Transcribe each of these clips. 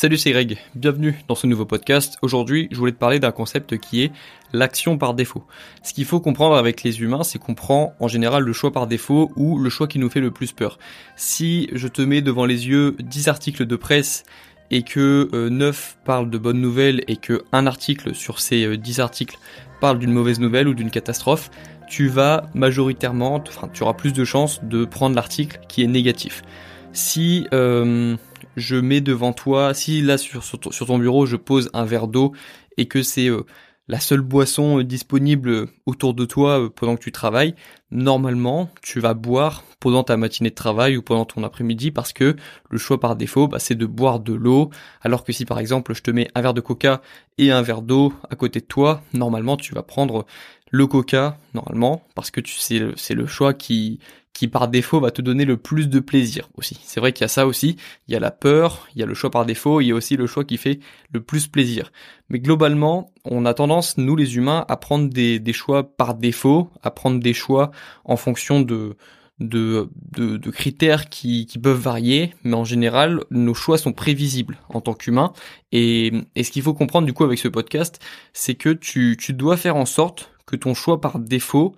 Salut, c'est Greg. Bienvenue dans ce nouveau podcast. Aujourd'hui, je voulais te parler d'un concept qui est l'action par défaut. Ce qu'il faut comprendre avec les humains, c'est qu'on prend en général le choix par défaut ou le choix qui nous fait le plus peur. Si je te mets devant les yeux 10 articles de presse et que 9 euh, parlent de bonnes nouvelles et que un article sur ces 10 euh, articles parle d'une mauvaise nouvelle ou d'une catastrophe, tu vas majoritairement, enfin tu auras plus de chances de prendre l'article qui est négatif. Si euh, je mets devant toi, si là sur, ton bureau je pose un verre d'eau et que c'est euh, la seule boisson euh, disponible autour de toi euh, pendant que tu travailles, normalement tu vas boire pendant ta matinée de travail ou pendant ton après-midi parce que le choix par défaut bah, c'est de boire de l'eau. Alors que si par exemple je te mets un verre de coca et un verre d'eau à côté de toi, normalement tu vas prendre le coca normalement parce que tu sais c'est le choix qui qui par défaut va te donner le plus de plaisir aussi. C'est vrai qu'il y a ça aussi, il y a la peur, il y a le choix par défaut, il y a aussi le choix qui fait le plus plaisir. Mais globalement, on a tendance, nous les humains, à prendre des, des choix par défaut, à prendre des choix en fonction de, de, de, critères qui, qui peuvent varier, mais en général, nos choix sont prévisibles en tant qu'humain. Et, et ce qu'il faut comprendre du coup avec ce podcast, c'est que tu, tu dois faire en sorte que ton choix par défaut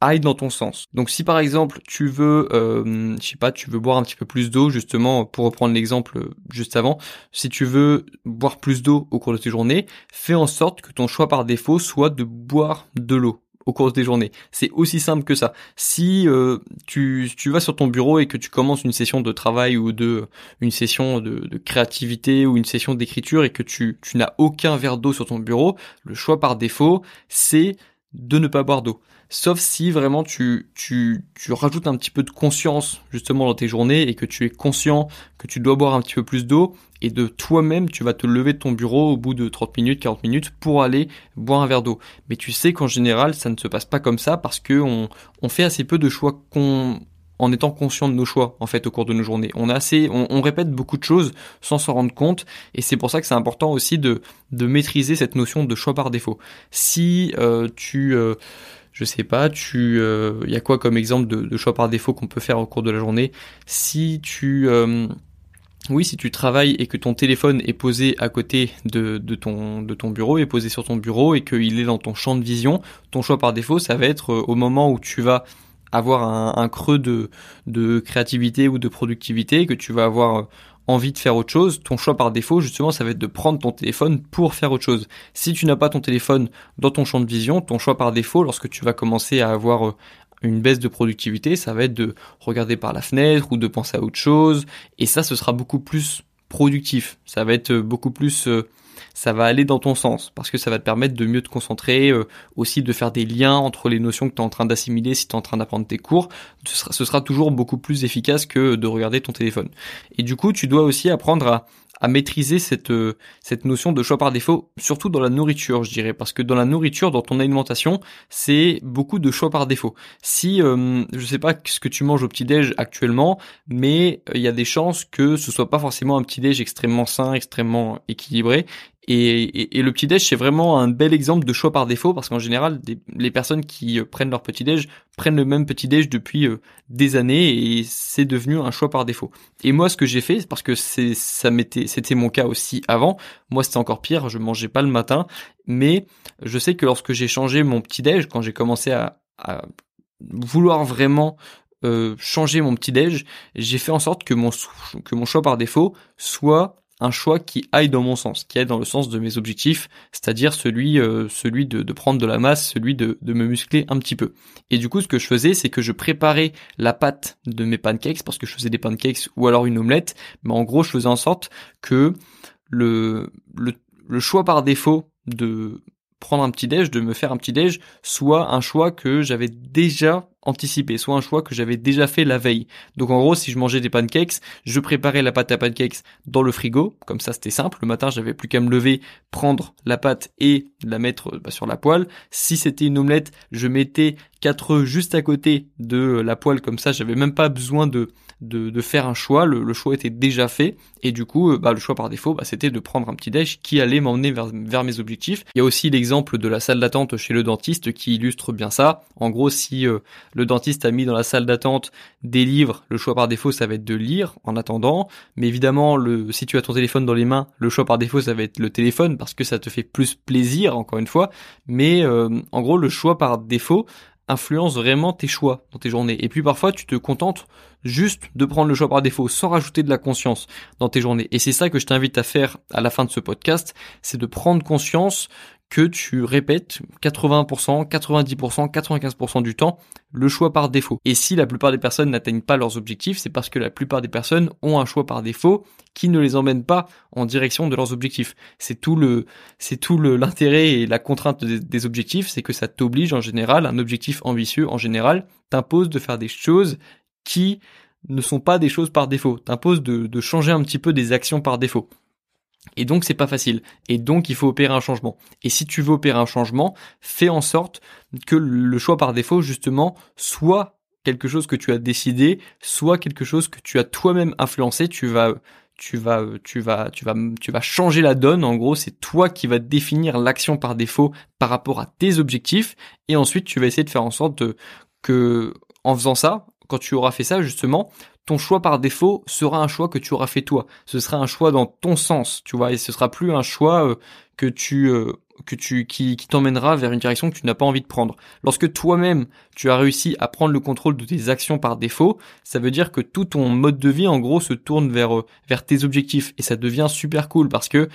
aille dans ton sens. Donc si par exemple tu veux, euh, je sais pas, tu veux boire un petit peu plus d'eau, justement, pour reprendre l'exemple euh, juste avant, si tu veux boire plus d'eau au cours de tes journées, fais en sorte que ton choix par défaut soit de boire de l'eau au cours de tes journées. C'est aussi simple que ça. Si euh, tu, tu vas sur ton bureau et que tu commences une session de travail ou de une session de, de créativité ou une session d'écriture et que tu, tu n'as aucun verre d'eau sur ton bureau, le choix par défaut, c'est de ne pas boire d'eau. Sauf si vraiment tu, tu, tu rajoutes un petit peu de conscience justement dans tes journées et que tu es conscient que tu dois boire un petit peu plus d'eau et de toi-même tu vas te lever de ton bureau au bout de 30 minutes, 40 minutes pour aller boire un verre d'eau. Mais tu sais qu'en général ça ne se passe pas comme ça parce que on, on fait assez peu de choix qu'on en étant conscient de nos choix en fait au cours de nos journées. On a assez, on, répète beaucoup de choses sans s'en rendre compte et c'est pour ça que c'est important aussi de de maîtriser cette notion de choix par défaut. Si euh, tu euh, je sais pas, tu, il euh, y a quoi comme exemple de, choix par défaut qu'on peut faire au cours de la journée? Si tu, oui, si tu travailles et que ton téléphone est posé à côté de, de, ton, de ton bureau, est posé sur ton bureau et qu'il est dans ton champ de vision, ton choix par défaut, ça va être au moment où tu vas avoir un, creux de, de créativité ou de productivité, que tu vas avoir euh, envie de faire autre chose, ton choix par défaut, justement, ça va être de prendre ton téléphone pour faire autre chose. Si tu n'as pas ton téléphone dans ton champ de vision, ton choix par défaut, lorsque tu vas commencer à avoir euh, une baisse de productivité, ça va être de regarder par la fenêtre ou de penser à autre chose. Et ça, ce sera beaucoup plus productif. Ça va être beaucoup plus euh, ça va aller dans ton sens parce que ça va te permettre de mieux te concentrer, euh, aussi de faire des liens entre les notions que tu es en train d'assimiler si tu es en train d'apprendre tes cours. Ce sera, toujours beaucoup plus efficace que de regarder ton téléphone. Et du coup, tu dois aussi apprendre à à maîtriser cette euh, cette notion de choix par défaut, surtout dans la nourriture, je dirais, parce que dans la nourriture, dans ton alimentation, c'est beaucoup de choix par défaut. Si euh, je sais pas ce que tu manges au petit déj actuellement, mais il y a des chances que ce soit pas forcément un petit déj extrêmement sain, extrêmement équilibré, et, le petit déj c'est vraiment un bel exemple de choix par défaut parce qu'en général les personnes qui euh, prennent leur petit déj prennent le même petit déj depuis euh, des années et c'est devenu un choix par défaut. Et moi ce que j'ai fait parce que ça m'était c'était mon cas aussi avant, moi c'était encore pire, je mangeais pas le matin, mais je sais que lorsque j'ai changé mon petit déj quand j'ai commencé à, à vouloir vraiment euh, changer mon petit déj, j'ai fait en sorte que mon que mon choix par défaut soit un choix qui aille dans mon sens, qui aille dans le sens de mes objectifs, c'est-à-dire celui, euh, celui de, prendre de la masse, celui de, de, me muscler un petit peu. Et du coup, ce que je faisais, c'est que je préparais la pâte de mes pancakes, parce que je faisais des pancakes ou alors une omelette, mais en gros, je faisais en sorte que le, le, le choix par défaut de prendre un petit déj, de me faire un petit déj, soit un choix que j'avais déjà anticipé, soit un choix que j'avais déjà fait la veille. Donc en gros, si je mangeais des pancakes, je préparais la pâte à pancakes dans le frigo, comme ça c'était simple. Le matin, j'avais plus qu'à me lever, prendre la pâte et la mettre bah, sur la poêle. Si c'était une omelette, je mettais quatre œufs juste à côté de la poêle, comme ça, j'avais même pas besoin de de, de faire un choix, le, choix était déjà fait, et du coup, bah, le choix par défaut, bah, c'était de prendre un petit déj qui allait m'emmener vers, vers mes objectifs. Il y a aussi l'exemple de la salle d'attente chez le dentiste qui illustre bien ça. En gros, si le dentiste a mis dans la salle d'attente des livres, le choix par défaut, ça va être de lire en attendant, mais évidemment, si tu as ton téléphone dans les mains, le choix par défaut, ça va être le téléphone parce que ça te fait plus plaisir, encore une fois. Mais euh, en gros, le choix par défaut influence vraiment tes choix dans tes journées. Et puis parfois, tu te contentes juste de prendre le choix par défaut sans rajouter de la conscience dans tes journées. Et c'est ça que je t'invite à faire à la fin de ce podcast, c'est de prendre conscience que tu répètes 80%, 90%, 95% du temps le choix par défaut. Et si la plupart des personnes n'atteignent pas leurs objectifs, c'est parce que la plupart des personnes ont un choix par défaut qui ne les emmène pas en direction de leurs objectifs. C'est tout le, c'est tout l'intérêt et la contrainte des, objectifs, c'est que ça t'oblige en général, un objectif ambitieux en général, t'impose de faire des choses qui ne sont pas des choses par défaut, t'impose de, de changer un petit peu des actions par défaut. Et donc c'est pas facile. Et donc il faut opérer un changement. Et si tu veux opérer un changement, fais en sorte que le choix par défaut justement soit quelque chose que tu as décidé, soit quelque chose que tu as toi-même influencé. Tu vas tu vas tu vas tu vas tu vas changer la donne. En gros, c'est toi qui vas définir l'action par défaut par rapport à tes objectifs. Et ensuite, tu vas essayer de faire en sorte que en faisant ça, quand tu auras fait ça justement, ton choix par défaut sera un choix que tu auras fait toi. Ce sera un choix dans ton sens, tu vois, et ce sera plus un choix euh, que tu euh, que tu qui, qui t'emmènera vers une direction que tu n'as pas envie de prendre. Lorsque toi-même tu as réussi à prendre le contrôle de tes actions par défaut, ça veut dire que tout ton mode de vie en gros se tourne vers euh, vers tes objectifs et ça devient super cool parce que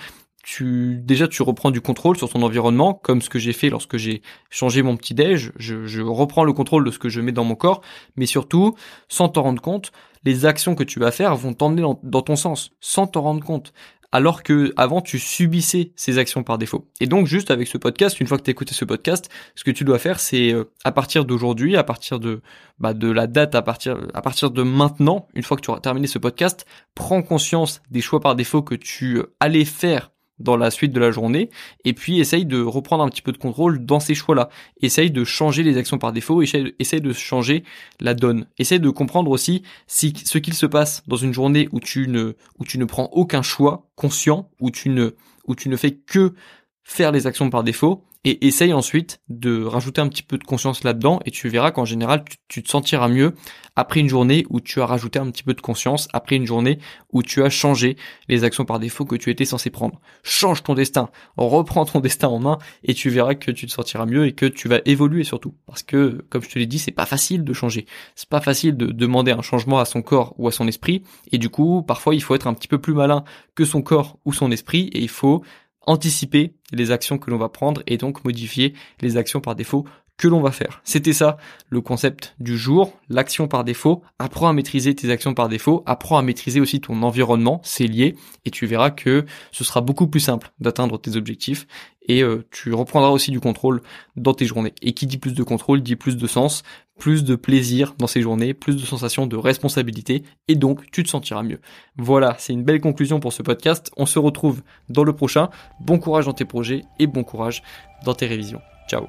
tu déjà tu reprends du contrôle sur ton environnement, comme ce que j'ai fait lorsque j'ai changé mon petit déj. Je, je, reprends le contrôle de ce que je mets dans mon corps, mais surtout, sans t'en rendre compte, les actions que tu vas faire vont t'emmener dans, ton sens, sans t'en rendre compte. Alors que avant tu subissais ces actions par défaut. Et donc juste avec ce podcast, une fois que tu écouté ce podcast, ce que tu dois faire, c'est euh, à partir d'aujourd'hui, à partir de bah, de la date, à partir à partir de maintenant, une fois que tu auras terminé ce podcast, prends conscience des choix par défaut que tu euh, allais faire dans la suite de la journée et puis essaye de reprendre un petit peu de contrôle dans ces choix-là. Essaye de changer les actions par défaut, essaye, de changer la donne. Essaye de comprendre aussi si ce qu'il se passe dans une journée où tu ne où ne prends aucun choix conscient, où tu ne où tu ne fais que faire les actions par défaut, et essaye ensuite de rajouter un petit peu de conscience là-dedans et tu verras qu'en général tu, te sentiras mieux après une journée où tu as rajouté un petit peu de conscience, après une journée où tu as changé les actions par défaut que tu étais censé prendre. Change ton destin, reprends ton destin en main et tu verras que tu te sentiras mieux et que tu vas évoluer surtout. Parce que, comme je te l'ai dit, c'est pas facile de changer. C'est pas facile de demander un changement à son corps ou à son esprit et du coup, parfois il faut être un petit peu plus malin que son corps ou son esprit et il faut anticiper les actions que l'on va prendre et donc modifier les actions par défaut que l'on va faire. C'était ça le concept du jour, l'action par défaut. Apprends à maîtriser tes actions par défaut, apprends à maîtriser aussi ton environnement, c'est lié, et tu verras que ce sera beaucoup plus simple d'atteindre tes objectifs et euh, tu reprendras aussi du contrôle dans tes journées. Et qui dit plus de contrôle dit plus de sens, plus de plaisir dans ces journées, plus de sensations de responsabilité et donc tu te sentiras mieux. Voilà, c'est une belle conclusion pour ce podcast. On se retrouve dans le prochain. Bon courage dans tes projets et bon courage dans tes révisions. Ciao